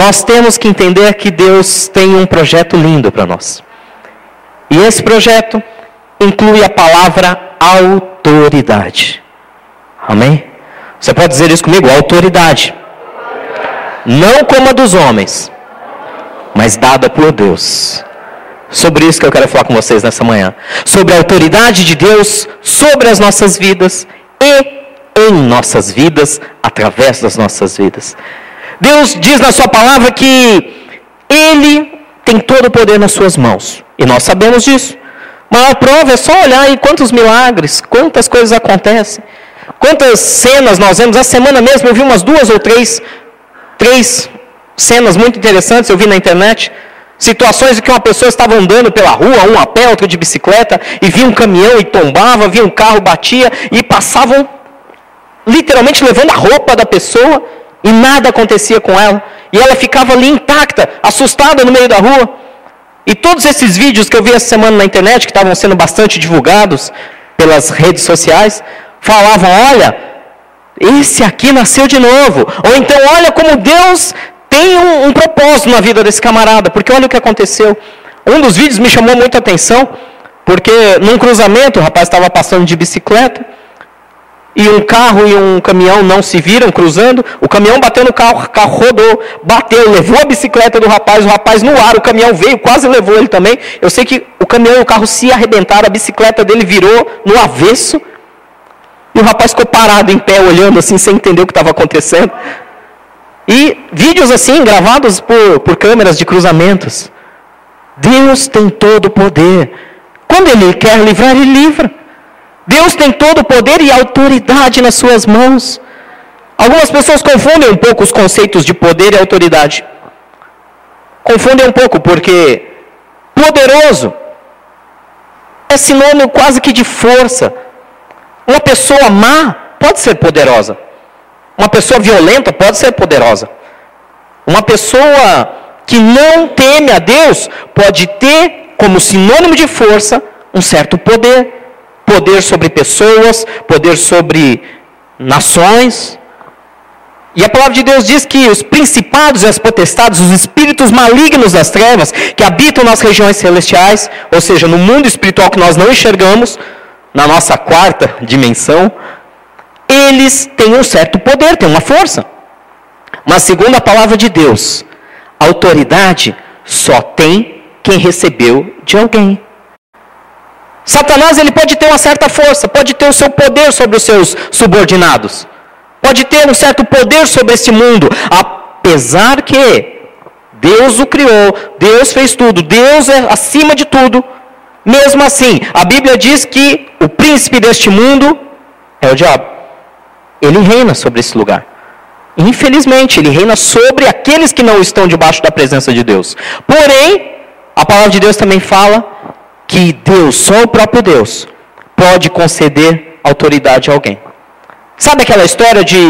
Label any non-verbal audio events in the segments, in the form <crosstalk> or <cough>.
nós temos que entender que Deus tem um projeto lindo para nós. E esse projeto inclui a palavra autoridade. Amém? Você pode dizer isso comigo? Autoridade. Não como a dos homens, mas dada por Deus. Sobre isso que eu quero falar com vocês nessa manhã. Sobre a autoridade de Deus sobre as nossas vidas e em nossas vidas, através das nossas vidas. Deus diz na Sua palavra que Ele tem todo o poder nas Suas mãos. E nós sabemos disso. A prova é só olhar aí quantos milagres, quantas coisas acontecem. Quantas cenas nós vemos. A semana mesmo eu vi umas duas ou três, três cenas muito interessantes, eu vi na internet. Situações em que uma pessoa estava andando pela rua, um a pé, outro de bicicleta, e via um caminhão e tombava, via um carro, batia, e passavam literalmente levando a roupa da pessoa, e nada acontecia com ela. E ela ficava ali intacta, assustada no meio da rua. E todos esses vídeos que eu vi essa semana na internet, que estavam sendo bastante divulgados pelas redes sociais, falavam: olha, esse aqui nasceu de novo. Ou então, olha como Deus tem um, um propósito na vida desse camarada, porque olha o que aconteceu. Um dos vídeos me chamou muita atenção, porque num cruzamento o rapaz estava passando de bicicleta, e um carro e um caminhão não se viram cruzando, o caminhão bateu no carro, o carro rodou, bateu, levou a bicicleta do rapaz, o rapaz no ar, o caminhão veio, quase levou ele também. Eu sei que o caminhão e o carro se arrebentaram, a bicicleta dele virou no avesso, e o rapaz ficou parado em pé, olhando assim, sem entender o que estava acontecendo. E vídeos assim, gravados por, por câmeras de cruzamentos. Deus tem todo o poder. Quando Ele quer livrar, Ele livra. Deus tem todo o poder e autoridade nas suas mãos. Algumas pessoas confundem um pouco os conceitos de poder e autoridade. Confundem um pouco, porque poderoso é sinônimo quase que de força. Uma pessoa má pode ser poderosa. Uma pessoa violenta pode ser poderosa. Uma pessoa que não teme a Deus pode ter como sinônimo de força um certo poder. Poder sobre pessoas, poder sobre nações. E a palavra de Deus diz que os principados e as potestades, os espíritos malignos das trevas, que habitam nas regiões celestiais, ou seja, no mundo espiritual que nós não enxergamos, na nossa quarta dimensão, eles têm um certo poder, têm uma força. Mas segundo a palavra de Deus, autoridade só tem quem recebeu de alguém. Satanás ele pode ter uma certa força, pode ter o seu poder sobre os seus subordinados, pode ter um certo poder sobre este mundo, apesar que Deus o criou, Deus fez tudo, Deus é acima de tudo. Mesmo assim, a Bíblia diz que o príncipe deste mundo é o diabo. Ele reina sobre esse lugar. Infelizmente, ele reina sobre aqueles que não estão debaixo da presença de Deus. Porém, a palavra de Deus também fala que Deus, só o próprio Deus, pode conceder autoridade a alguém. Sabe aquela história de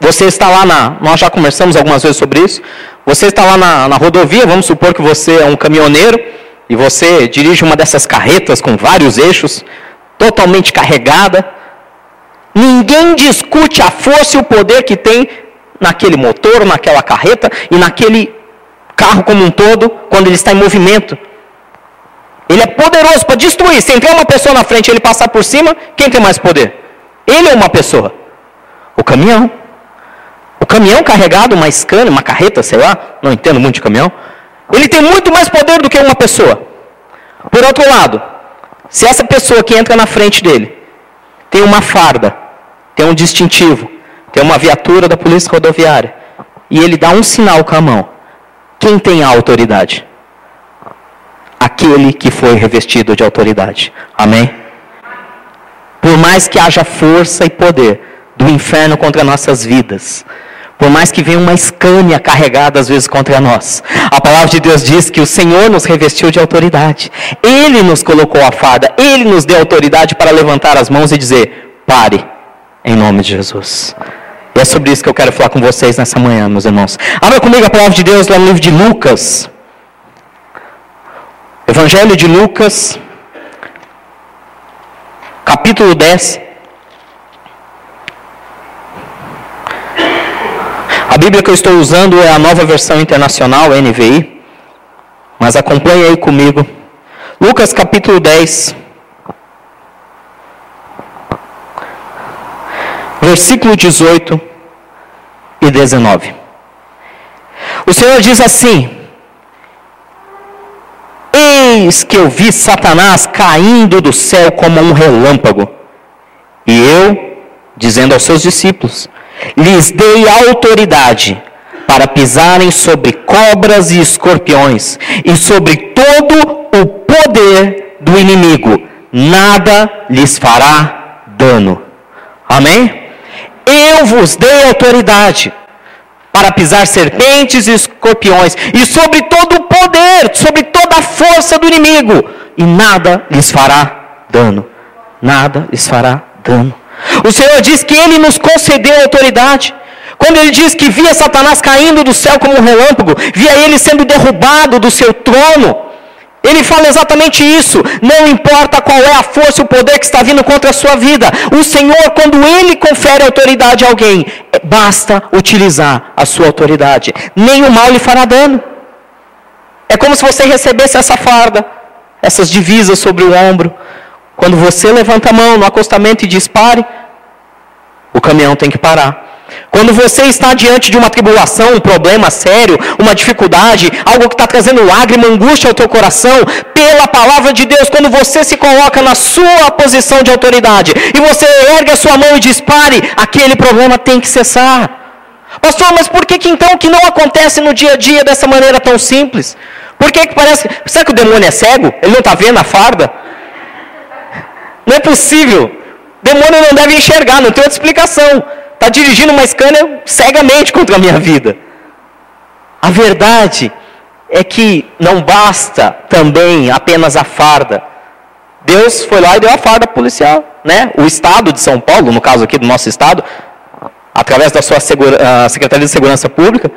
você está lá na. Nós já conversamos algumas vezes sobre isso. Você está lá na, na rodovia, vamos supor que você é um caminhoneiro e você dirige uma dessas carretas com vários eixos, totalmente carregada. Ninguém discute a força e o poder que tem naquele motor, naquela carreta e naquele carro como um todo, quando ele está em movimento. Ele é poderoso para destruir. Se entrar uma pessoa na frente e ele passar por cima, quem tem mais poder? Ele ou uma pessoa? O caminhão. O caminhão carregado, uma Scania, uma carreta, sei lá, não entendo muito de caminhão. Ele tem muito mais poder do que uma pessoa. Por outro lado, se essa pessoa que entra na frente dele tem uma farda, tem um distintivo, tem uma viatura da polícia rodoviária, e ele dá um sinal com a mão, quem tem a autoridade? Aquele que foi revestido de autoridade. Amém? Por mais que haja força e poder do inferno contra nossas vidas, por mais que venha uma escânia carregada às vezes contra nós, a palavra de Deus diz que o Senhor nos revestiu de autoridade. Ele nos colocou a farda, ele nos deu autoridade para levantar as mãos e dizer: pare, em nome de Jesus. E é sobre isso que eu quero falar com vocês nessa manhã, meus irmãos. Abra comigo a palavra de Deus lá no livro de Lucas. Evangelho de Lucas, capítulo 10. A Bíblia que eu estou usando é a nova versão internacional, NVI. Mas acompanhe aí comigo. Lucas capítulo 10. Versículo 18 e 19. O Senhor diz assim: Eis que eu vi Satanás caindo do céu como um relâmpago. E eu, dizendo aos seus discípulos, lhes dei autoridade para pisarem sobre cobras e escorpiões e sobre todo o poder do inimigo. Nada lhes fará dano. Amém? Eu vos dei autoridade para pisar serpentes e escorpiões, e sobre todo o poder, sobre toda a força do inimigo, e nada lhes fará dano. Nada lhes fará dano. O Senhor diz que Ele nos concedeu autoridade. Quando Ele diz que via Satanás caindo do céu como um relâmpago, via ele sendo derrubado do seu trono, ele fala exatamente isso. Não importa qual é a força o poder que está vindo contra a sua vida. O Senhor, quando Ele confere autoridade a alguém, é, basta utilizar a sua autoridade. Nem o mal lhe fará dano. É como se você recebesse essa farda, essas divisas sobre o ombro. Quando você levanta a mão no acostamento e dispare, o caminhão tem que parar. Quando você está diante de uma tribulação, um problema sério, uma dificuldade, algo que está trazendo lágrima, angústia ao teu coração, pela palavra de Deus, quando você se coloca na sua posição de autoridade e você ergue a sua mão e dispare, aquele problema tem que cessar. Pastor, mas por que, que então que não acontece no dia a dia dessa maneira tão simples? Por que, que parece. Será que o demônio é cego? Ele não está vendo a farda? Não é possível. Demônio não deve enxergar, não tem outra explicação está dirigindo uma Scania cegamente contra a minha vida. A verdade é que não basta também apenas a farda. Deus foi lá e deu a farda policial, né? O Estado de São Paulo, no caso aqui do nosso Estado, através da sua segura, Secretaria de Segurança Pública,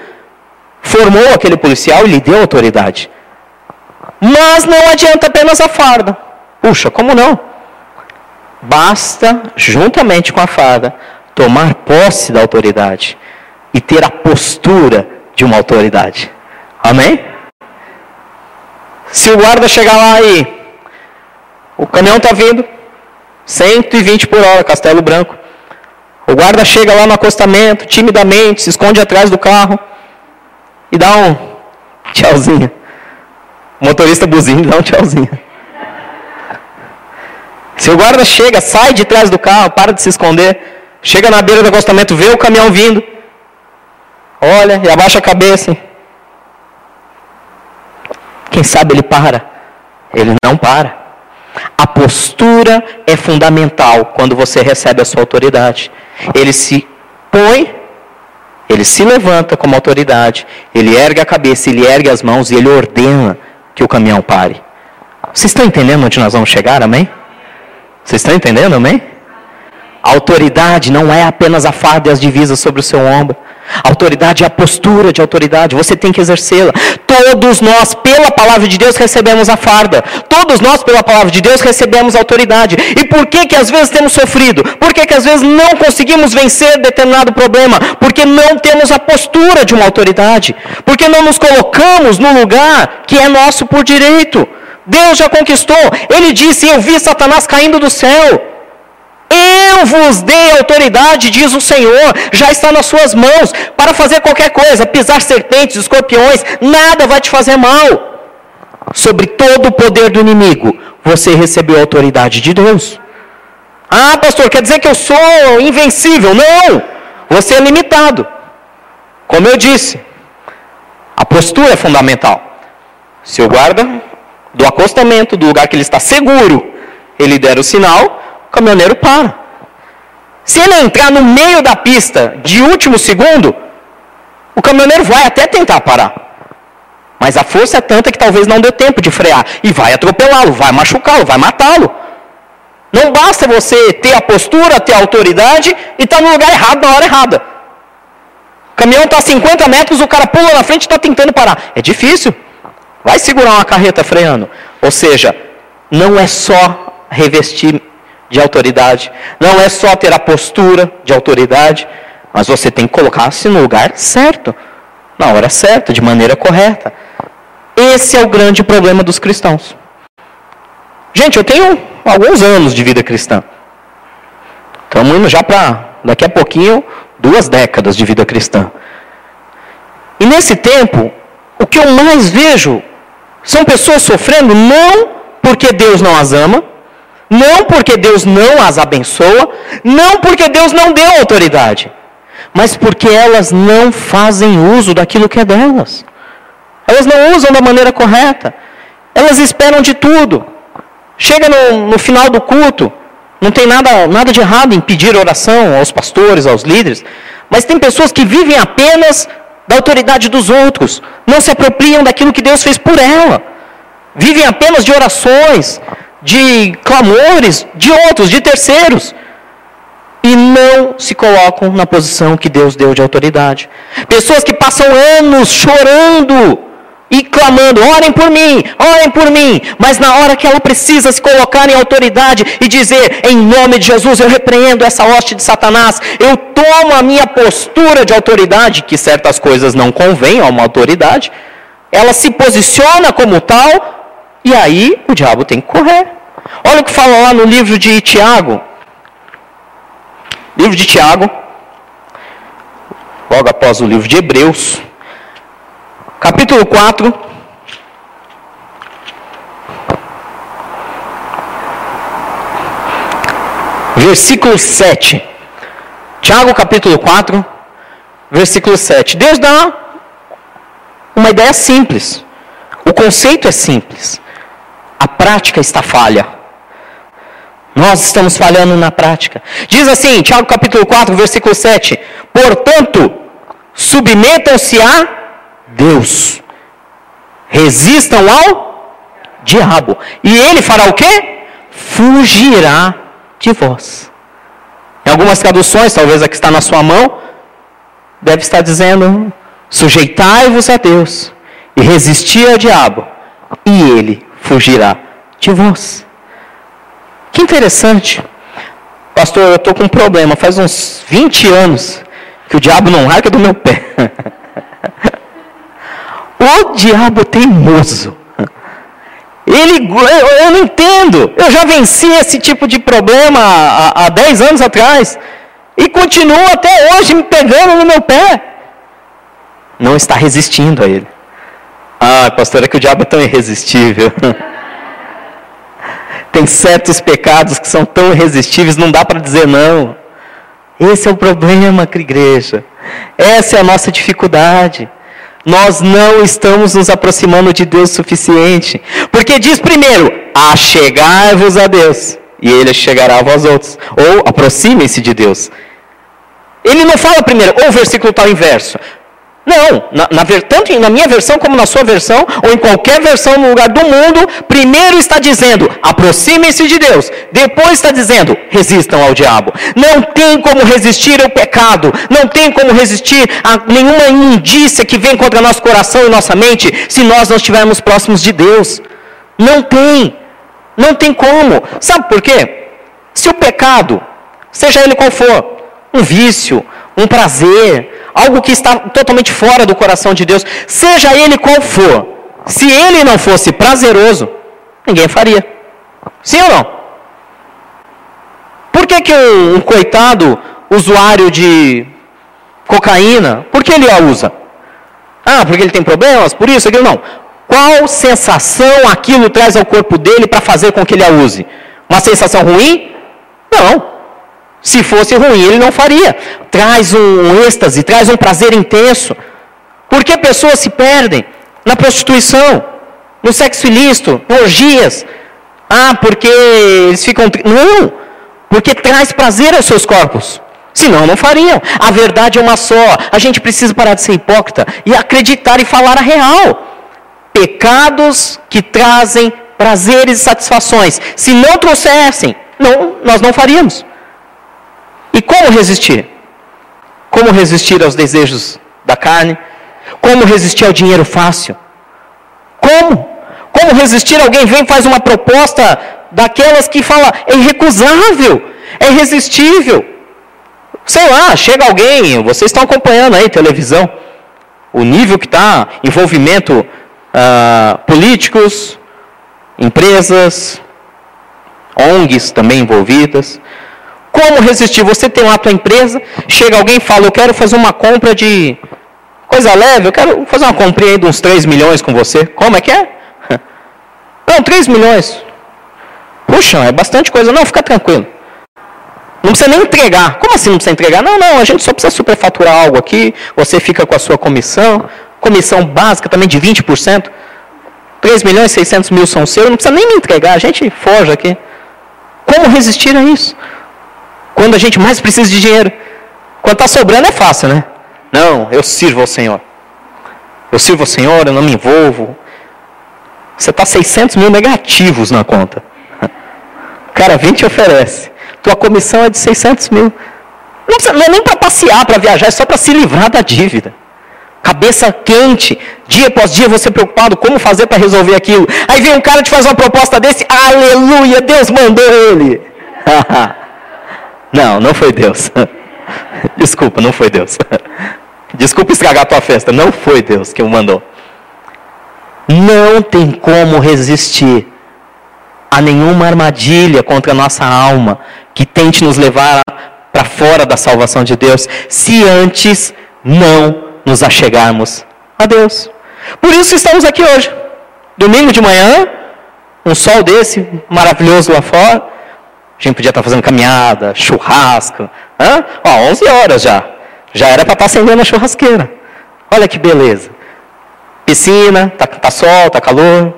formou aquele policial e lhe deu autoridade. Mas não adianta apenas a farda. Puxa, como não? Basta, juntamente com a farda, tomar posse da autoridade e ter a postura de uma autoridade. Amém? Se o guarda chegar lá e o caminhão está vindo, 120 por hora, Castelo Branco. O guarda chega lá no acostamento, timidamente, se esconde atrás do carro e dá um tchauzinho. O motorista buzina e dá um tchauzinho. Se o guarda chega, sai de trás do carro, para de se esconder, Chega na beira do acostamento, vê o caminhão vindo. Olha e abaixa a cabeça. Quem sabe ele para? Ele não para. A postura é fundamental quando você recebe a sua autoridade. Ele se põe, ele se levanta como autoridade, ele ergue a cabeça, ele ergue as mãos e ele ordena que o caminhão pare. Vocês estão entendendo onde nós vamos chegar, amém? Vocês estão entendendo, amém? A autoridade não é apenas a farda e as divisas sobre o seu ombro. A autoridade é a postura de autoridade, você tem que exercê-la. Todos nós, pela palavra de Deus, recebemos a farda. Todos nós, pela palavra de Deus, recebemos a autoridade. E por que que às vezes temos sofrido? Por que que às vezes não conseguimos vencer determinado problema? Porque não temos a postura de uma autoridade. Porque não nos colocamos no lugar que é nosso por direito. Deus já conquistou. Ele disse: Eu vi Satanás caindo do céu. Eu vos dei autoridade, diz o Senhor, já está nas suas mãos, para fazer qualquer coisa, pisar serpentes, escorpiões, nada vai te fazer mal. Sobre todo o poder do inimigo, você recebeu a autoridade de Deus. Ah, pastor, quer dizer que eu sou invencível? Não, você é limitado. Como eu disse, a postura é fundamental. Se o guarda do acostamento, do lugar que ele está seguro, ele der o sinal, o caminhoneiro para. Se ele entrar no meio da pista de último segundo, o caminhoneiro vai até tentar parar. Mas a força é tanta que talvez não dê tempo de frear. E vai atropelá-lo, vai machucá-lo, vai matá-lo. Não basta você ter a postura, ter a autoridade e estar tá no lugar errado na hora errada. O caminhão está a 50 metros, o cara pula na frente e está tentando parar. É difícil. Vai segurar uma carreta freando. Ou seja, não é só revestir de autoridade. Não é só ter a postura de autoridade, mas você tem que colocar-se no lugar certo, na hora certa, de maneira correta. Esse é o grande problema dos cristãos. Gente, eu tenho alguns anos de vida cristã. Estamos indo já para, daqui a pouquinho, duas décadas de vida cristã. E nesse tempo, o que eu mais vejo são pessoas sofrendo não porque Deus não as ama, não porque Deus não as abençoa, não porque Deus não deu autoridade, mas porque elas não fazem uso daquilo que é delas. Elas não usam da maneira correta. Elas esperam de tudo. Chega no, no final do culto, não tem nada, nada de errado em pedir oração aos pastores, aos líderes, mas tem pessoas que vivem apenas da autoridade dos outros, não se apropriam daquilo que Deus fez por ela, vivem apenas de orações, de clamores de outros, de terceiros, e não se colocam na posição que Deus deu de autoridade. Pessoas que passam anos chorando e clamando: orem por mim, orem por mim. Mas na hora que ela precisa se colocar em autoridade e dizer: em nome de Jesus, eu repreendo essa hoste de Satanás, eu tomo a minha postura de autoridade, que certas coisas não convêm a uma autoridade, ela se posiciona como tal, e aí o diabo tem que correr. Olha o que fala lá no livro de Tiago. Livro de Tiago, logo após o livro de Hebreus capítulo 4. Versículo 7. Tiago capítulo 4, versículo 7. Deus dá uma ideia simples. O conceito é simples. A prática está falha. Nós estamos falhando na prática. Diz assim, Tiago capítulo 4, versículo 7. Portanto, submetam-se a Deus. Resistam ao diabo. E ele fará o quê? Fugirá de vós. Em algumas traduções, talvez a que está na sua mão, deve estar dizendo: sujeitai-vos a Deus e resisti ao diabo, e ele fugirá de vós. Que interessante. Pastor, eu estou com um problema. Faz uns 20 anos que o diabo não larga do meu pé. <laughs> O diabo teimoso. Ele, eu não entendo. Eu já venci esse tipo de problema há, há 10 anos atrás. E continua até hoje me pegando no meu pé. Não está resistindo a ele. Ah, pastor, é que o diabo é tão irresistível. <laughs> Tem certos pecados que são tão irresistíveis, não dá para dizer não. Esse é o problema, <laughs> igreja. Essa é a nossa dificuldade nós não estamos nos aproximando de Deus o suficiente. Porque diz primeiro: achegai-vos a Deus, e Ele chegará a vós outros. Ou aproximem-se de Deus. Ele não fala primeiro, ou o versículo está inverso. Não, na, na, tanto na minha versão como na sua versão, ou em qualquer versão no lugar do mundo, primeiro está dizendo, aproximem-se de Deus. Depois está dizendo, resistam ao diabo. Não tem como resistir ao pecado, não tem como resistir a nenhuma imundícia que vem contra nosso coração e nossa mente, se nós não estivermos próximos de Deus. Não tem, não tem como. Sabe por quê? Se o pecado, seja ele qual for, um vício, um prazer, algo que está totalmente fora do coração de Deus, seja ele qual for, se ele não fosse prazeroso, ninguém faria. Sim ou não? Por que, que um, um coitado usuário de cocaína, por que ele a usa? Ah, porque ele tem problemas, por isso, aquilo não. Qual sensação aquilo traz ao corpo dele para fazer com que ele a use? Uma sensação ruim? Não. Se fosse ruim, ele não faria. Traz um êxtase, traz um prazer intenso. Por que pessoas se perdem na prostituição, no sexo ilícito, em orgias? Ah, porque eles ficam. Não! Porque traz prazer aos seus corpos. Senão não fariam. A verdade é uma só. A gente precisa parar de ser hipócrita e acreditar e falar a real. Pecados que trazem prazeres e satisfações. Se não trouxessem, não, nós não faríamos. E como resistir? Como resistir aos desejos da carne? Como resistir ao dinheiro fácil? Como? Como resistir? Alguém vem e faz uma proposta daquelas que fala é irrecusável, é irresistível. Sei lá, chega alguém, vocês estão acompanhando aí televisão, o nível que está, envolvimento uh, políticos, empresas, ONGs também envolvidas. Como resistir? Você tem lá a tua empresa, chega alguém e fala, eu quero fazer uma compra de coisa leve, eu quero fazer uma comprinha aí de uns 3 milhões com você. Como é que é? <laughs> Não, 3 milhões. Puxa, é bastante coisa. Não, fica tranquilo. Não precisa nem entregar. Como assim não precisa entregar? Não, não, a gente só precisa superfaturar algo aqui, você fica com a sua comissão, comissão básica também de 20%. 3 milhões e 600 mil são seus, não precisa nem me entregar, a gente foge aqui. Como resistir a isso? Quando a gente mais precisa de dinheiro. Quando está sobrando é fácil, né? Não, eu sirvo ao Senhor. Eu sirvo ao Senhor, eu não me envolvo. Você está 600 mil negativos na conta. Cara vem e te oferece. Tua comissão é de 600 mil. Não, precisa, não é nem para passear, para viajar, é só para se livrar da dívida. Cabeça quente, dia após dia você preocupado como fazer para resolver aquilo. Aí vem um cara te faz uma proposta desse, aleluia, Deus mandou ele. <laughs> não, não foi Deus. <laughs> Desculpa, não foi Deus. <laughs> Desculpa estragar a tua festa, não foi Deus que o mandou. Não tem como resistir a nenhuma armadilha contra a nossa alma que tente nos levar para fora da salvação de Deus, se antes não nos achegarmos a Deus. Por isso estamos aqui hoje. Domingo de manhã, um sol desse maravilhoso lá fora. A gente podia estar fazendo caminhada, churrasco. Hã? Ó, 11 horas já. Já era para estar acendendo a churrasqueira. Olha que beleza. Piscina, tá, tá sol, tá calor.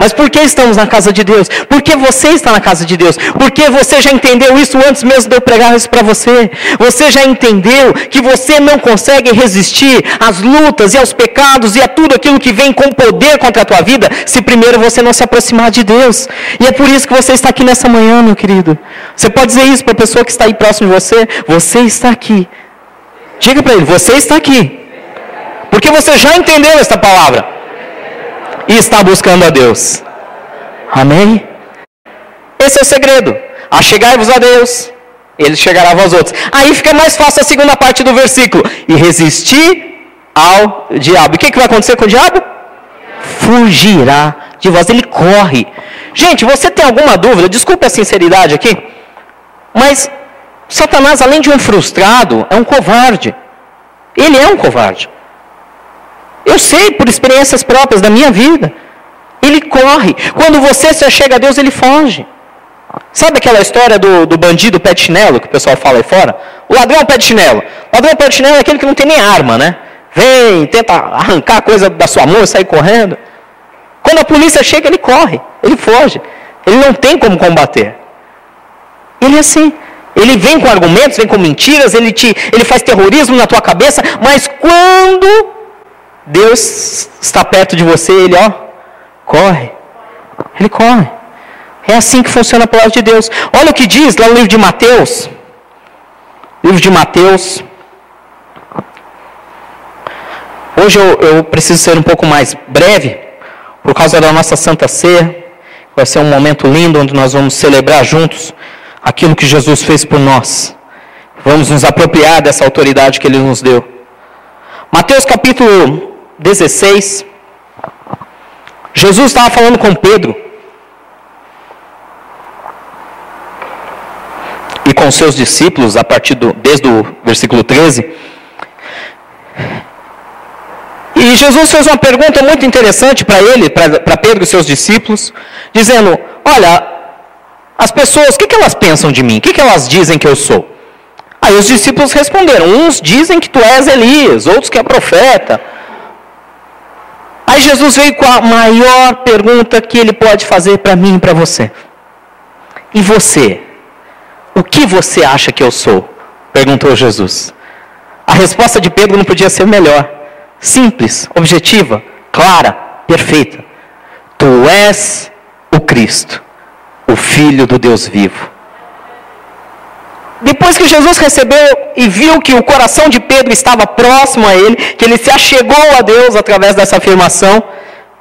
Mas por que estamos na casa de Deus? Porque você está na casa de Deus. Porque você já entendeu isso antes mesmo de eu pregar isso para você. Você já entendeu que você não consegue resistir às lutas e aos pecados e a tudo aquilo que vem com poder contra a tua vida, se primeiro você não se aproximar de Deus. E é por isso que você está aqui nessa manhã, meu querido. Você pode dizer isso para a pessoa que está aí próximo de você. Você está aqui. Diga para ele, você está aqui. Porque você já entendeu esta palavra e está buscando a Deus. Amém? Esse é o segredo. Achegai-vos a Deus, ele chegará a vós outros. Aí fica mais fácil a segunda parte do versículo. E resistir ao diabo. E o que, que vai acontecer com o diabo? Fugirá de vós. Ele corre. Gente, você tem alguma dúvida? Desculpe a sinceridade aqui. Mas Satanás, além de um frustrado, é um covarde. Ele é um covarde. Eu sei por experiências próprias da minha vida. Ele corre. Quando você se achega a Deus, ele foge. Sabe aquela história do, do bandido pé de chinelo que o pessoal fala aí fora? O ladrão pé de chinelo. O ladrão pé de chinelo é aquele que não tem nem arma, né? Vem, tenta arrancar a coisa da sua mão e sair correndo. Quando a polícia chega, ele corre, ele foge. Ele não tem como combater. Ele é assim. Ele vem com argumentos, vem com mentiras, ele, te, ele faz terrorismo na tua cabeça, mas quando Deus está perto de você, ele ó, corre. Ele corre. É assim que funciona a palavra de Deus. Olha o que diz lá no livro de Mateus. Livro de Mateus. Hoje eu, eu preciso ser um pouco mais breve, por causa da nossa Santa Ceia. Vai ser um momento lindo onde nós vamos celebrar juntos aquilo que Jesus fez por nós. Vamos nos apropriar dessa autoridade que Ele nos deu. Mateus capítulo 16, Jesus estava falando com Pedro e com seus discípulos, a partir do, desde o versículo 13. E Jesus fez uma pergunta muito interessante para ele, para Pedro e seus discípulos, dizendo: Olha, as pessoas, o que, que elas pensam de mim? O que, que elas dizem que eu sou? Aí os discípulos responderam: Uns dizem que tu és Elias, outros que é profeta. Aí Jesus veio com a maior pergunta que ele pode fazer para mim e para você. E você? O que você acha que eu sou? Perguntou Jesus. A resposta de Pedro não podia ser melhor. Simples, objetiva, clara, perfeita. Tu és o Cristo, o Filho do Deus vivo. Depois que Jesus recebeu e viu que o coração de Pedro estava próximo a ele, que ele se achegou a Deus através dessa afirmação,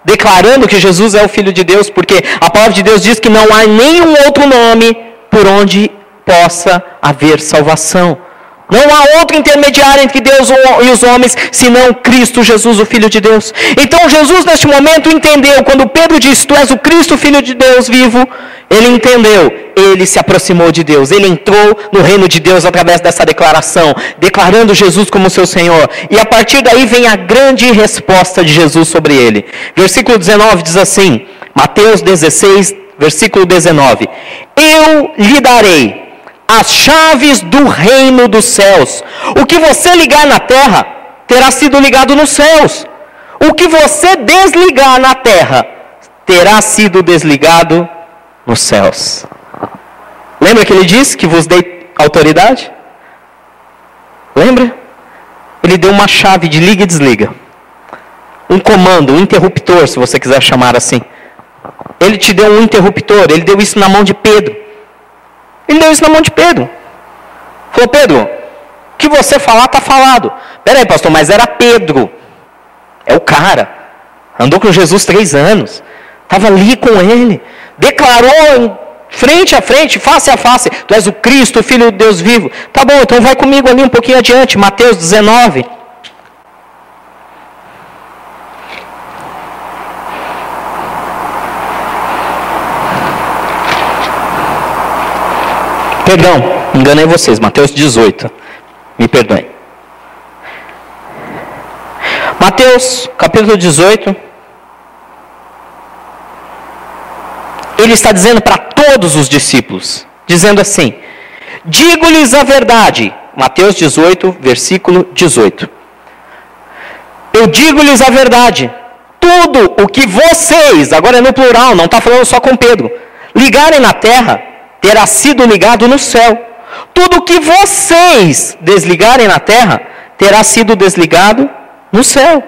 declarando que Jesus é o Filho de Deus, porque a palavra de Deus diz que não há nenhum outro nome por onde possa haver salvação. Não há outro intermediário entre Deus e os homens, senão Cristo Jesus, o Filho de Deus. Então Jesus, neste momento, entendeu, quando Pedro disse: Tu és o Cristo, Filho de Deus vivo, ele entendeu, ele se aproximou de Deus, ele entrou no reino de Deus através dessa declaração, declarando Jesus como seu Senhor. E a partir daí vem a grande resposta de Jesus sobre ele. Versículo 19 diz assim: Mateus 16, versículo 19: Eu lhe darei as chaves do reino dos céus. O que você ligar na terra terá sido ligado nos céus. O que você desligar na terra terá sido desligado nos céus. Lembra que ele disse que vos dei autoridade? Lembra? Ele deu uma chave de liga e desliga. Um comando, um interruptor, se você quiser chamar assim. Ele te deu um interruptor, ele deu isso na mão de Pedro. Ele deu isso na mão de Pedro. Falou, Pedro, o que você falar, está falado. Peraí, pastor, mas era Pedro. É o cara. Andou com Jesus três anos. Estava ali com ele. Declarou frente a frente, face a face. Tu és o Cristo, Filho de Deus vivo. Tá bom, então vai comigo ali um pouquinho adiante. Mateus 19. Perdão, enganei vocês, Mateus 18. Me perdoem. Mateus, capítulo 18. Ele está dizendo para todos os discípulos, dizendo assim: Digo-lhes a verdade. Mateus 18, versículo 18. Eu digo-lhes a verdade. Tudo o que vocês, agora é no plural, não está falando só com Pedro, ligarem na terra, terá sido ligado no céu. Tudo que vocês desligarem na terra terá sido desligado no céu.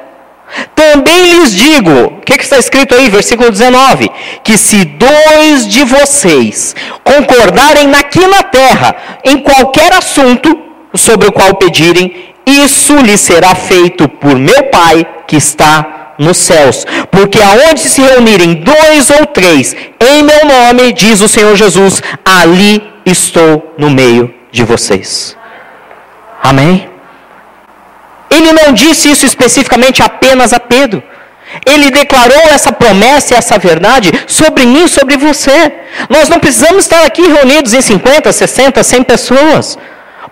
Também lhes digo, o que, que, está escrito aí, versículo 19: que se dois de vocês concordarem aqui na terra em qualquer assunto sobre o qual pedirem, isso lhes será feito por meu Pai que está nos céus. Porque aonde se reunirem dois ou três em meu nome, diz o Senhor Jesus, ali estou no meio de vocês. Amém? Ele não disse isso especificamente apenas a Pedro. Ele declarou essa promessa e essa verdade sobre mim, sobre você. Nós não precisamos estar aqui reunidos em 50, 60, 100 pessoas.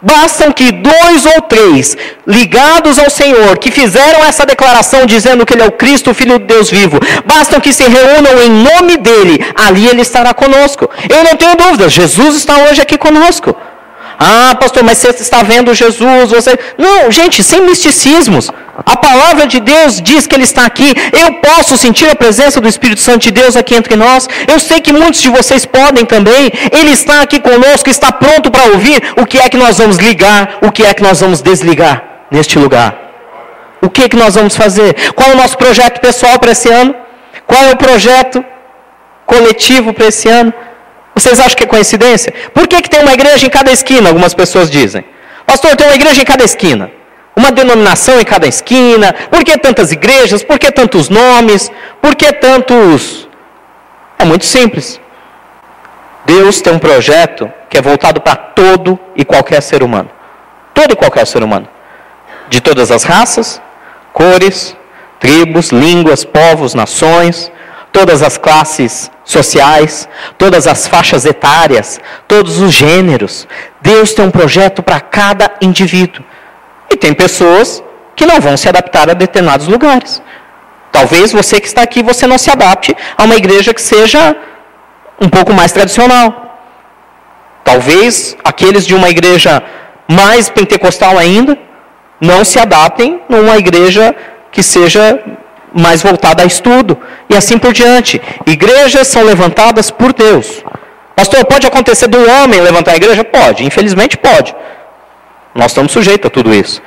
Bastam que dois ou três ligados ao Senhor, que fizeram essa declaração dizendo que Ele é o Cristo, o Filho de Deus vivo, bastam que se reúnam em nome dEle, ali Ele estará conosco. Eu não tenho dúvidas, Jesus está hoje aqui conosco. Ah, pastor, mas você está vendo Jesus, você. Não, gente, sem misticismos. A palavra de Deus diz que Ele está aqui. Eu posso sentir a presença do Espírito Santo de Deus aqui entre nós. Eu sei que muitos de vocês podem também. Ele está aqui conosco, está pronto para ouvir o que é que nós vamos ligar, o que é que nós vamos desligar neste lugar. O que é que nós vamos fazer? Qual é o nosso projeto pessoal para esse ano? Qual é o projeto coletivo para esse ano? Vocês acham que é coincidência? Por que, que tem uma igreja em cada esquina? Algumas pessoas dizem. Pastor, tem uma igreja em cada esquina. Uma denominação em cada esquina. Por que tantas igrejas? Por que tantos nomes? Por que tantos. É muito simples. Deus tem um projeto que é voltado para todo e qualquer ser humano. Todo e qualquer ser humano. De todas as raças, cores, tribos, línguas, povos, nações, todas as classes sociais, todas as faixas etárias, todos os gêneros. Deus tem um projeto para cada indivíduo. E tem pessoas que não vão se adaptar a determinados lugares. Talvez você que está aqui, você não se adapte a uma igreja que seja um pouco mais tradicional. Talvez aqueles de uma igreja mais pentecostal ainda não se adaptem numa igreja que seja mais voltada a estudo e assim por diante. Igrejas são levantadas por Deus. Pastor, pode acontecer do homem levantar a igreja? Pode, infelizmente pode. Nós estamos sujeitos a tudo isso.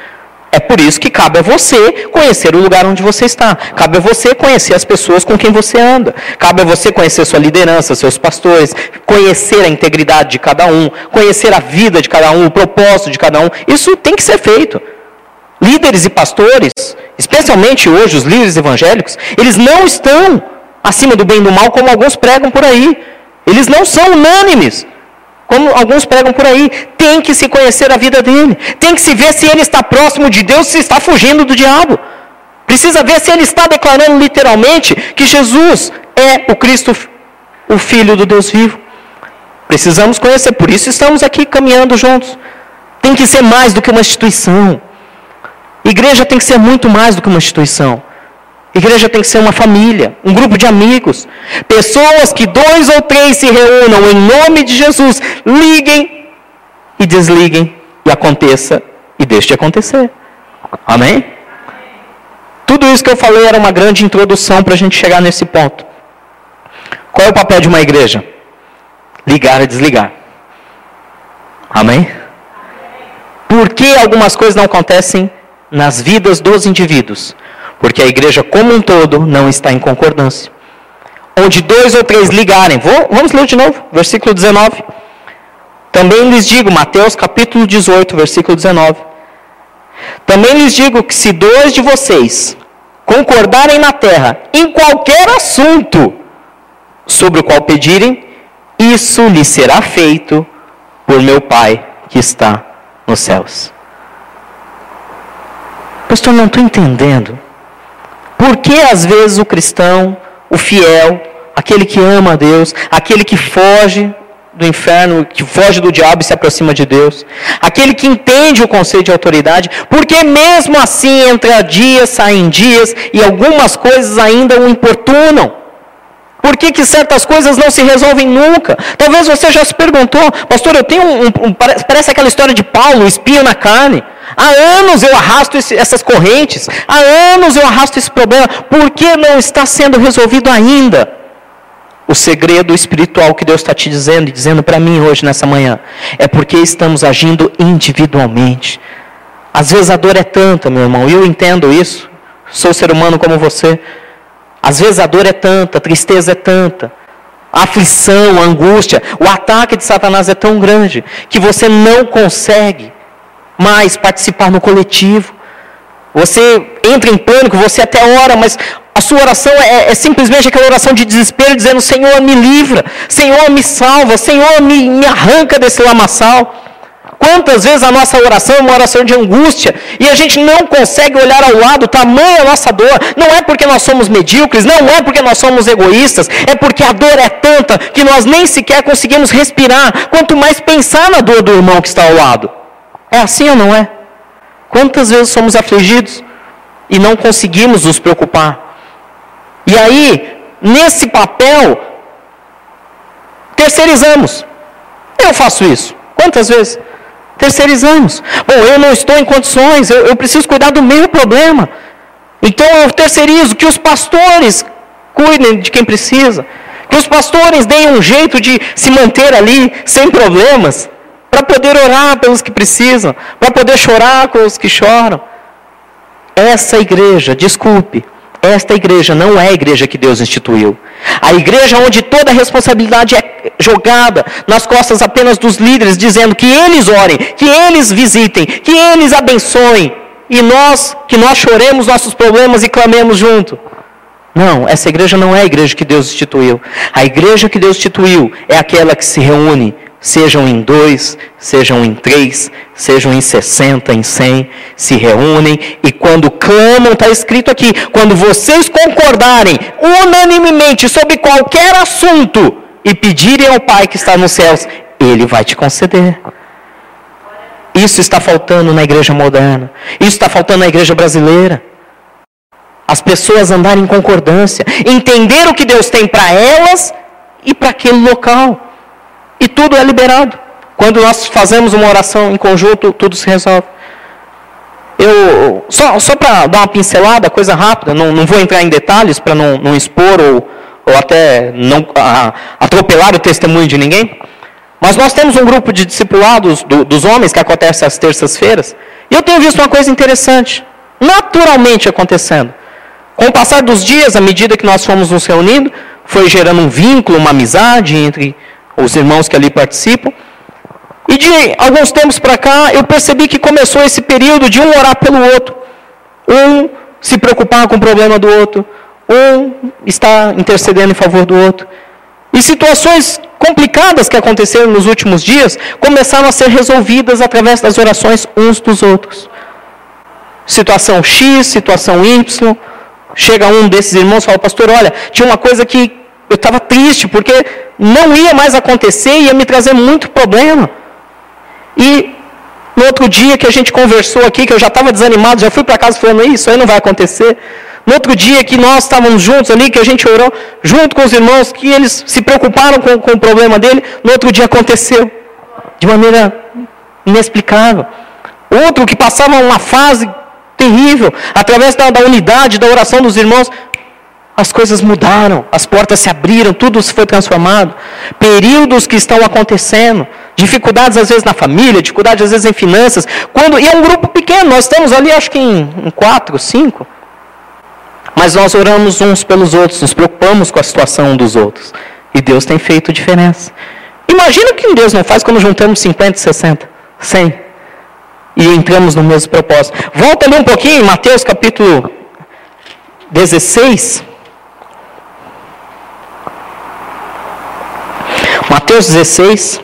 É por isso que cabe a você conhecer o lugar onde você está. Cabe a você conhecer as pessoas com quem você anda. Cabe a você conhecer sua liderança, seus pastores, conhecer a integridade de cada um, conhecer a vida de cada um, o propósito de cada um. Isso tem que ser feito. Líderes e pastores, especialmente hoje os líderes evangélicos, eles não estão acima do bem e do mal como alguns pregam por aí. Eles não são unânimes como alguns pregam por aí, tem que se conhecer a vida dele, tem que se ver se ele está próximo de Deus, se está fugindo do diabo. Precisa ver se ele está declarando literalmente que Jesus é o Cristo, o Filho do Deus vivo. Precisamos conhecer, por isso estamos aqui caminhando juntos. Tem que ser mais do que uma instituição. Igreja tem que ser muito mais do que uma instituição. Igreja tem que ser uma família, um grupo de amigos, pessoas que dois ou três se reúnam em nome de Jesus, liguem e desliguem e aconteça e deixe de acontecer. Amém? Tudo isso que eu falei era uma grande introdução para a gente chegar nesse ponto. Qual é o papel de uma igreja? Ligar e desligar. Amém? Por que algumas coisas não acontecem nas vidas dos indivíduos? Porque a igreja como um todo não está em concordância. Onde dois ou três ligarem, vou, vamos ler de novo, versículo 19. Também lhes digo, Mateus capítulo 18, versículo 19. Também lhes digo que se dois de vocês concordarem na terra em qualquer assunto sobre o qual pedirem, isso lhes será feito por meu Pai que está nos céus. Pastor, não estou entendendo. Por que às vezes o cristão, o fiel, aquele que ama a Deus, aquele que foge do inferno, que foge do diabo e se aproxima de Deus, aquele que entende o conceito de autoridade, porque mesmo assim entra dias, saem dias e algumas coisas ainda o importunam. Por que, que certas coisas não se resolvem nunca? Talvez você já se perguntou, pastor, eu tenho um, um, parece aquela história de Paulo, espinho na carne. Há anos eu arrasto esse, essas correntes, há anos eu arrasto esse problema, por que não está sendo resolvido ainda? O segredo espiritual que Deus está te dizendo e dizendo para mim hoje, nessa manhã, é porque estamos agindo individualmente. Às vezes a dor é tanta, meu irmão, eu entendo isso, sou ser humano como você. Às vezes a dor é tanta, a tristeza é tanta, a aflição, a angústia, o ataque de Satanás é tão grande que você não consegue mais participar no coletivo. Você entra em pânico, você até ora, mas a sua oração é, é, simplesmente aquela oração de desespero, dizendo: Senhor, me livra, Senhor, me salva, Senhor, me, me arranca desse lamaçal. Quantas vezes a nossa oração é uma oração de angústia e a gente não consegue olhar ao lado, tamanho a nossa dor. Não é porque nós somos medíocres, não é porque nós somos egoístas, é porque a dor é tanta que nós nem sequer conseguimos respirar, quanto mais pensar na dor do irmão que está ao lado. É assim ou não é? Quantas vezes somos afligidos e não conseguimos nos preocupar? E aí, nesse papel, terceirizamos. Eu faço isso. Quantas vezes? Terceirizamos. Bom, eu não estou em condições, eu, eu preciso cuidar do meu problema. Então eu terceirizo que os pastores cuidem de quem precisa. Que os pastores deem um jeito de se manter ali sem problemas para poder orar pelos que precisam, para poder chorar com os que choram. Essa igreja, desculpe, esta igreja não é a igreja que Deus instituiu. A igreja onde toda a responsabilidade é jogada nas costas apenas dos líderes, dizendo que eles orem, que eles visitem, que eles abençoem, e nós, que nós choremos nossos problemas e clamemos junto. Não, essa igreja não é a igreja que Deus instituiu. A igreja que Deus instituiu é aquela que se reúne sejam em dois, sejam em três, sejam em sessenta, em cem, se reúnem e quando clamam, está escrito aqui, quando vocês concordarem unanimemente sobre qualquer assunto e pedirem ao Pai que está nos céus, Ele vai te conceder. Isso está faltando na igreja moderna, isso está faltando na igreja brasileira. As pessoas andarem em concordância, entender o que Deus tem para elas e para aquele local. E tudo é liberado. Quando nós fazemos uma oração em conjunto, tudo se resolve. Eu, só só para dar uma pincelada, coisa rápida, não, não vou entrar em detalhes para não, não expor ou, ou até não a, atropelar o testemunho de ninguém. Mas nós temos um grupo de discipulados do, dos homens que acontece às terças-feiras. E eu tenho visto uma coisa interessante, naturalmente acontecendo. Com o passar dos dias, à medida que nós fomos nos reunindo, foi gerando um vínculo, uma amizade entre os irmãos que ali participam. E de alguns tempos para cá, eu percebi que começou esse período de um orar pelo outro, um se preocupar com o problema do outro, um estar intercedendo em favor do outro. E situações complicadas que aconteceram nos últimos dias começaram a ser resolvidas através das orações uns dos outros. Situação X, situação Y. Chega um desses irmãos e fala, pastor, olha, tinha uma coisa que eu estava triste, porque não ia mais acontecer, ia me trazer muito problema. E no outro dia que a gente conversou aqui, que eu já estava desanimado, já fui para casa falando, isso aí não vai acontecer. No outro dia que nós estávamos juntos ali, que a gente orou junto com os irmãos, que eles se preocuparam com, com o problema dele, no outro dia aconteceu. De maneira inexplicável. Outro que passava uma fase terrível, através da, da unidade, da oração dos irmãos, as coisas mudaram, as portas se abriram, tudo se foi transformado. Períodos que estão acontecendo, dificuldades às vezes na família, dificuldades às vezes em finanças. Quando, e é um grupo pequeno, nós estamos ali acho que em, em quatro, cinco. Mas nós oramos uns pelos outros, nos preocupamos com a situação dos outros. E Deus tem feito diferença. Imagina o que Deus não faz quando juntamos 50, 60, 100 e entramos no mesmo propósito. Volta ali um pouquinho, Mateus capítulo 16. Mateus 16.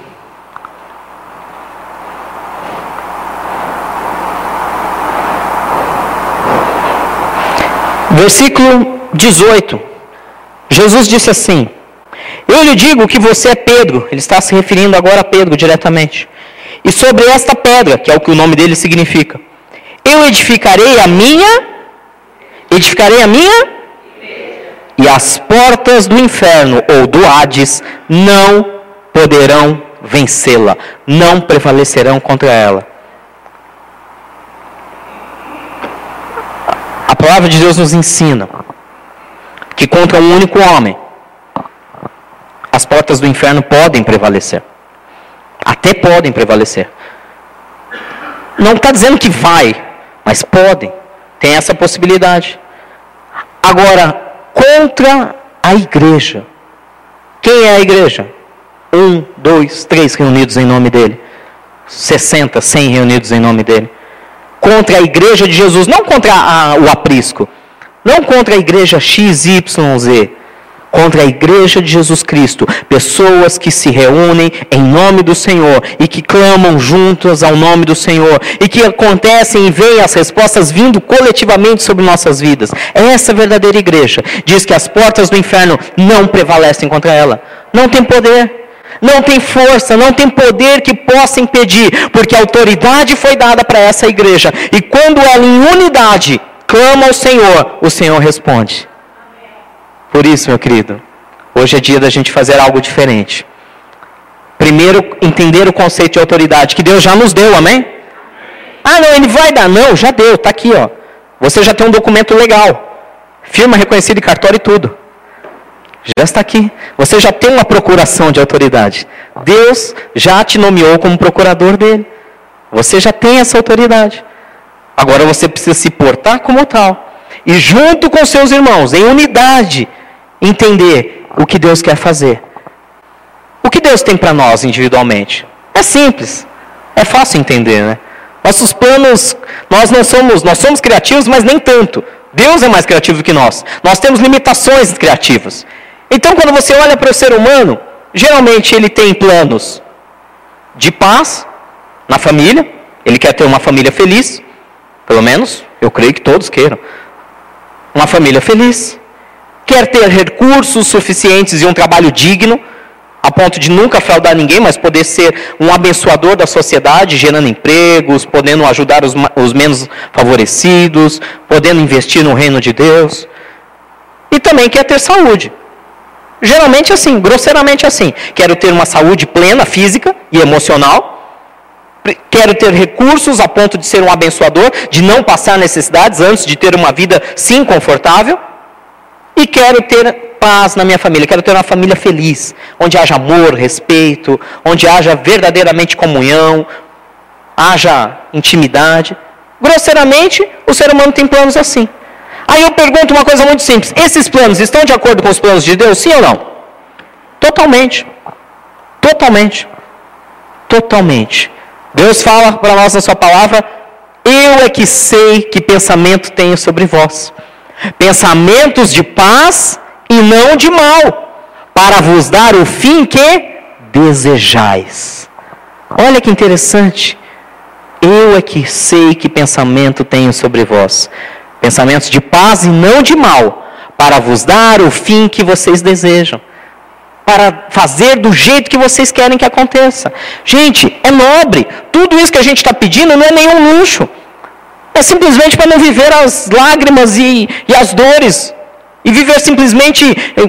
Versículo 18. Jesus disse assim: Eu lhe digo que você é Pedro. Ele está se referindo agora a Pedro diretamente. E sobre esta pedra, que é o que o nome dele significa, eu edificarei a minha, edificarei a minha, e as portas do inferno ou do Hades não poderão vencê-la, não prevalecerão contra ela. A palavra de Deus nos ensina que contra um único homem as portas do inferno podem prevalecer. Até podem prevalecer. Não está dizendo que vai, mas podem. Tem essa possibilidade. Agora, contra a igreja. Quem é a igreja? Um, dois, três reunidos em nome dele. 60, 100 reunidos em nome dele contra a igreja de Jesus, não contra a, o aprisco, não contra a igreja XYZ, contra a igreja de Jesus Cristo, pessoas que se reúnem em nome do Senhor e que clamam juntas ao nome do Senhor e que acontecem e veem as respostas vindo coletivamente sobre nossas vidas. Essa verdadeira igreja diz que as portas do inferno não prevalecem contra ela. Não tem poder não tem força, não tem poder que possa impedir, porque a autoridade foi dada para essa igreja. E quando ela, em unidade, clama ao Senhor, o Senhor responde. Por isso, meu querido, hoje é dia da gente fazer algo diferente. Primeiro, entender o conceito de autoridade que Deus já nos deu, amém? Ah, não, ele vai dar. Não, já deu, está aqui, ó. Você já tem um documento legal. Firma reconhecida em cartório e tudo. Já está aqui. Você já tem uma procuração de autoridade. Deus já te nomeou como procurador dele. Você já tem essa autoridade. Agora você precisa se portar como tal. E junto com seus irmãos, em unidade, entender o que Deus quer fazer. O que Deus tem para nós individualmente? É simples. É fácil entender, né? Nossos planos, nós não somos, nós somos criativos, mas nem tanto. Deus é mais criativo que nós. Nós temos limitações criativas. Então, quando você olha para o ser humano, geralmente ele tem planos de paz na família, ele quer ter uma família feliz, pelo menos eu creio que todos queiram. Uma família feliz, quer ter recursos suficientes e um trabalho digno, a ponto de nunca fraudar ninguém, mas poder ser um abençoador da sociedade, gerando empregos, podendo ajudar os, os menos favorecidos, podendo investir no reino de Deus. E também quer ter saúde. Geralmente assim, grosseiramente assim. Quero ter uma saúde plena, física e emocional. Quero ter recursos a ponto de ser um abençoador, de não passar necessidades antes de ter uma vida sim confortável. E quero ter paz na minha família, quero ter uma família feliz, onde haja amor, respeito, onde haja verdadeiramente comunhão, haja intimidade. Grosseiramente, o ser humano tem planos assim. Aí eu pergunto uma coisa muito simples: esses planos estão de acordo com os planos de Deus? Sim ou não? Totalmente. Totalmente. Totalmente. Deus fala para nós na Sua palavra: Eu é que sei que pensamento tenho sobre vós. Pensamentos de paz e não de mal, para vos dar o fim que desejais. Olha que interessante. Eu é que sei que pensamento tenho sobre vós. Pensamentos de paz e não de mal, para vos dar o fim que vocês desejam. Para fazer do jeito que vocês querem que aconteça. Gente, é nobre. Tudo isso que a gente está pedindo não é nenhum luxo. É simplesmente para não viver as lágrimas e, e as dores e viver simplesmente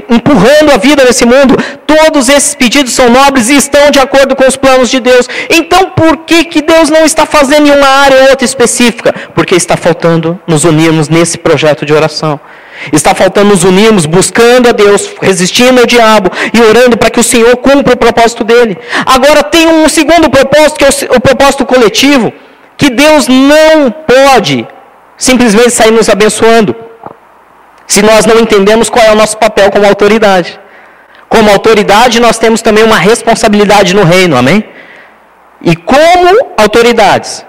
empurrando a vida nesse mundo. Todos esses pedidos são nobres e estão de acordo com os planos de Deus. Então, por que, que Deus não está fazendo em uma área ou outra específica? Porque está faltando nos unirmos nesse projeto de oração. Está faltando nos unirmos buscando a Deus, resistindo ao diabo e orando para que o Senhor cumpra o propósito dele. Agora tem um segundo propósito, que é o propósito coletivo, que Deus não pode simplesmente sair nos abençoando se nós não entendemos qual é o nosso papel como autoridade. Como autoridade, nós temos também uma responsabilidade no reino, amém? E como autoridades,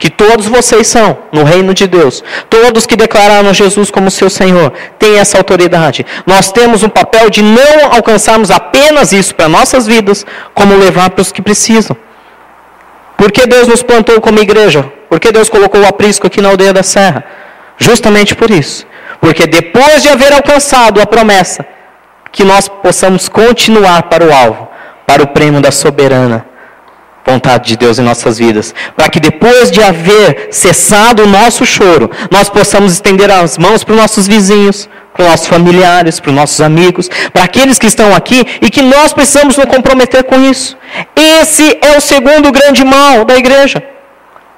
que todos vocês são no reino de Deus, todos que declararam Jesus como seu Senhor, têm essa autoridade. Nós temos um papel de não alcançarmos apenas isso para nossas vidas, como levar para os que precisam. Por que Deus nos plantou como igreja? Por que Deus colocou o aprisco aqui na aldeia da Serra? Justamente por isso. Porque depois de haver alcançado a promessa, que nós possamos continuar para o alvo, para o prêmio da soberana vontade de Deus em nossas vidas, para que depois de haver cessado o nosso choro, nós possamos estender as mãos para os nossos vizinhos, para os nossos familiares, para os nossos amigos, para aqueles que estão aqui e que nós precisamos nos comprometer com isso. Esse é o segundo grande mal da igreja.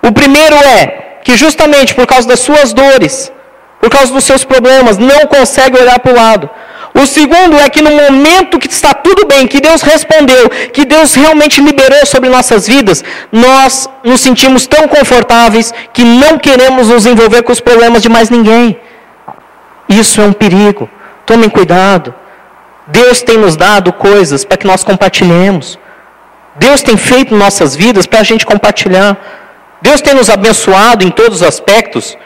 O primeiro é que justamente por causa das suas dores, por causa dos seus problemas, não consegue olhar para o lado. O segundo é que no momento que está tudo bem, que Deus respondeu, que Deus realmente liberou sobre nossas vidas, nós nos sentimos tão confortáveis que não queremos nos envolver com os problemas de mais ninguém. Isso é um perigo. Tomem cuidado. Deus tem nos dado coisas para que nós compartilhemos. Deus tem feito nossas vidas para a gente compartilhar. Deus tem nos abençoado em todos os aspectos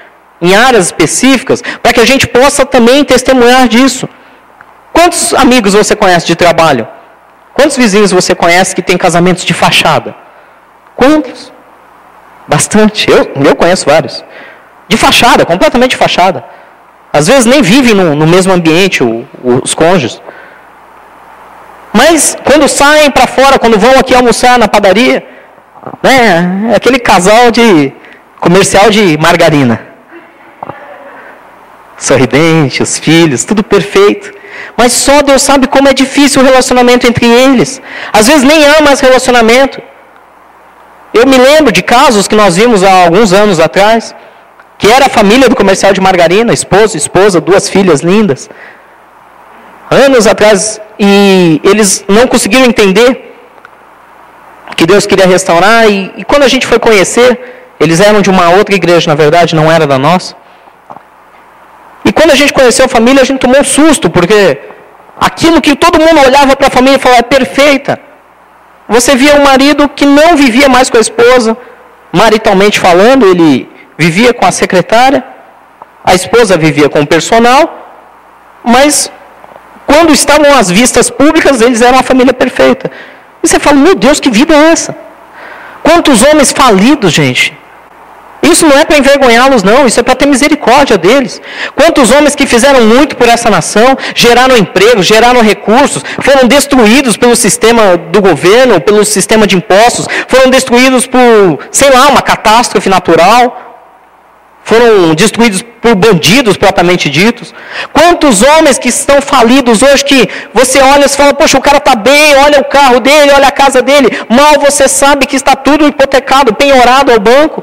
em áreas específicas, para que a gente possa também testemunhar disso. Quantos amigos você conhece de trabalho? Quantos vizinhos você conhece que tem casamentos de fachada? Quantos? Bastante. Eu, eu conheço vários. De fachada, completamente de fachada. Às vezes nem vivem no, no mesmo ambiente o, o, os cônjuges. Mas quando saem para fora, quando vão aqui almoçar na padaria, né, é aquele casal de comercial de margarina sorridente, os filhos, tudo perfeito. Mas só Deus sabe como é difícil o relacionamento entre eles. Às vezes nem há mais relacionamento. Eu me lembro de casos que nós vimos há alguns anos atrás, que era a família do comercial de margarina, esposo, esposa, duas filhas lindas. Anos atrás, e eles não conseguiram entender que Deus queria restaurar, e, e quando a gente foi conhecer, eles eram de uma outra igreja, na verdade, não era da nossa. E quando a gente conheceu a família, a gente tomou um susto, porque aquilo que todo mundo olhava para a família e falava, é perfeita. Você via um marido que não vivia mais com a esposa, maritalmente falando, ele vivia com a secretária, a esposa vivia com o personal, mas quando estavam às vistas públicas, eles eram a família perfeita. E você fala, meu Deus, que vida é essa? Quantos homens falidos, gente, isso não é para envergonhá-los, não, isso é para ter misericórdia deles. Quantos homens que fizeram muito por essa nação, geraram emprego, geraram recursos, foram destruídos pelo sistema do governo, pelo sistema de impostos, foram destruídos por, sei lá, uma catástrofe natural, foram destruídos por bandidos propriamente ditos. Quantos homens que estão falidos hoje que você olha e fala, poxa, o cara está bem, olha o carro dele, olha a casa dele, mal você sabe que está tudo hipotecado, penhorado ao banco.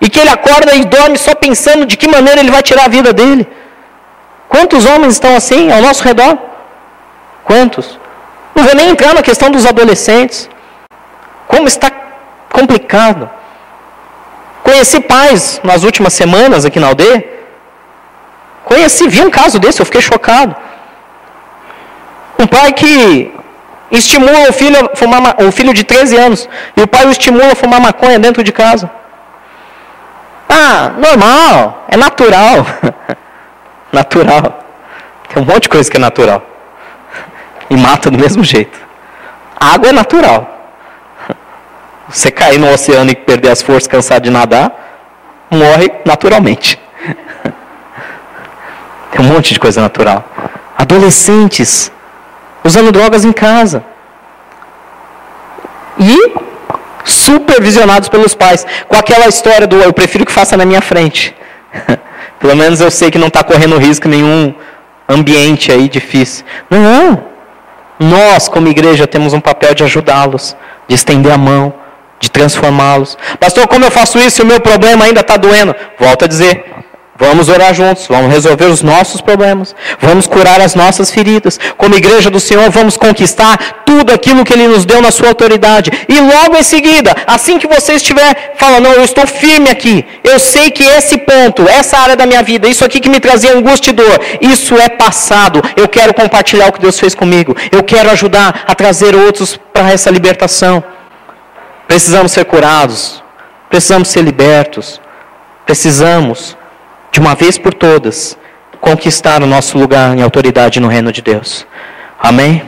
E que ele acorda e dorme só pensando de que maneira ele vai tirar a vida dele. Quantos homens estão assim ao nosso redor? Quantos? Não vou nem entrar na questão dos adolescentes. Como está complicado. Conheci pais nas últimas semanas aqui na aldeia. Conheci, vi um caso desse, eu fiquei chocado. Um pai que estimula o filho a fumar, o filho de 13 anos, e o pai o estimula a fumar maconha dentro de casa. Ah, normal, é natural. <laughs> natural. Tem um monte de coisa que é natural. E mata do mesmo jeito. água é natural. Você cair no oceano e perder as forças, cansar de nadar, morre naturalmente. <laughs> Tem um monte de coisa natural. Adolescentes usando drogas em casa. E supervisionados pelos pais. Com aquela história do eu prefiro que faça na minha frente. <laughs> Pelo menos eu sei que não está correndo risco nenhum ambiente aí difícil. Não. Nós, como igreja, temos um papel de ajudá-los, de estender a mão, de transformá-los. Pastor, como eu faço isso se o meu problema ainda está doendo? Volto a dizer, Vamos orar juntos, vamos resolver os nossos problemas, vamos curar as nossas feridas. Como igreja do Senhor, vamos conquistar tudo aquilo que Ele nos deu na Sua autoridade. E logo em seguida, assim que você estiver falando, não, eu estou firme aqui, eu sei que esse ponto, essa área da minha vida, isso aqui que me trazia angústia e dor, isso é passado. Eu quero compartilhar o que Deus fez comigo, eu quero ajudar a trazer outros para essa libertação. Precisamos ser curados, precisamos ser libertos, precisamos de uma vez por todas, conquistar o nosso lugar em autoridade no reino de Deus. Amém?